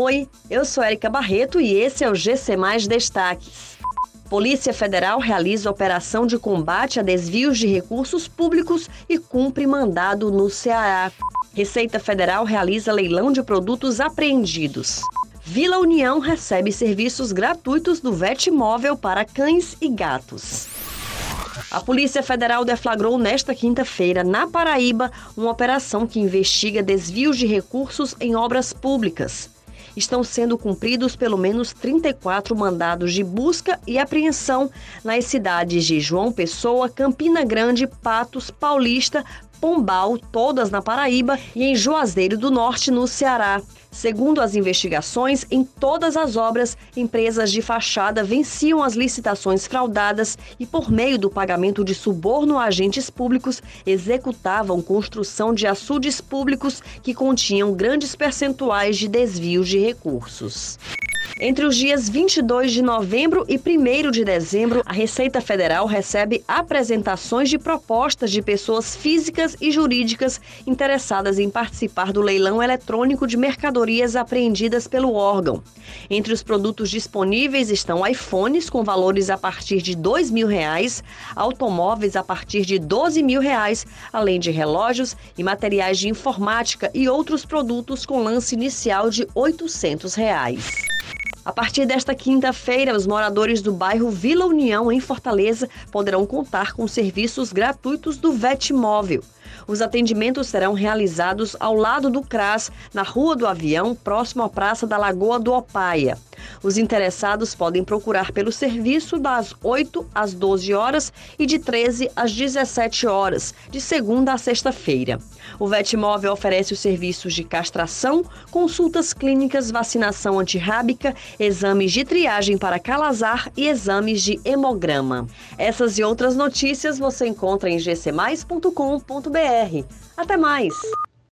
Oi, eu sou Erika Barreto e esse é o GC Mais Destaques. Polícia Federal realiza operação de combate a desvios de recursos públicos e cumpre mandado no Ceará. Receita Federal realiza leilão de produtos apreendidos. Vila União recebe serviços gratuitos do VET Móvel para cães e gatos. A Polícia Federal deflagrou nesta quinta-feira, na Paraíba, uma operação que investiga desvios de recursos em obras públicas. Estão sendo cumpridos pelo menos 34 mandados de busca e apreensão nas cidades de João Pessoa, Campina Grande, Patos, Paulista, Pombal, todas na Paraíba, e em Juazeiro do Norte, no Ceará. Segundo as investigações, em todas as obras, empresas de fachada venciam as licitações fraudadas e, por meio do pagamento de suborno a agentes públicos, executavam construção de açudes públicos que continham grandes percentuais de desvios de recursos. Entre os dias 22 de novembro e 1 de dezembro, a Receita Federal recebe apresentações de propostas de pessoas físicas e jurídicas interessadas em participar do leilão eletrônico de mercadorias apreendidas pelo órgão. Entre os produtos disponíveis estão iPhones com valores a partir de 2 mil reais, automóveis a partir de 12 mil reais, além de relógios e materiais de informática e outros produtos com lance inicial de 800 reais. A partir desta quinta-feira, os moradores do bairro Vila União, em Fortaleza, poderão contar com serviços gratuitos do VET Móvel. Os atendimentos serão realizados ao lado do CRAS, na Rua do Avião, próximo à Praça da Lagoa do Opaia. Os interessados podem procurar pelo serviço das 8 às 12 horas e de 13 às 17 horas, de segunda a sexta-feira. O Vetmóvel oferece os serviços de castração, consultas clínicas, vacinação antirrábica, exames de triagem para calazar e exames de hemograma. Essas e outras notícias você encontra em gcmais.com.br. Até mais!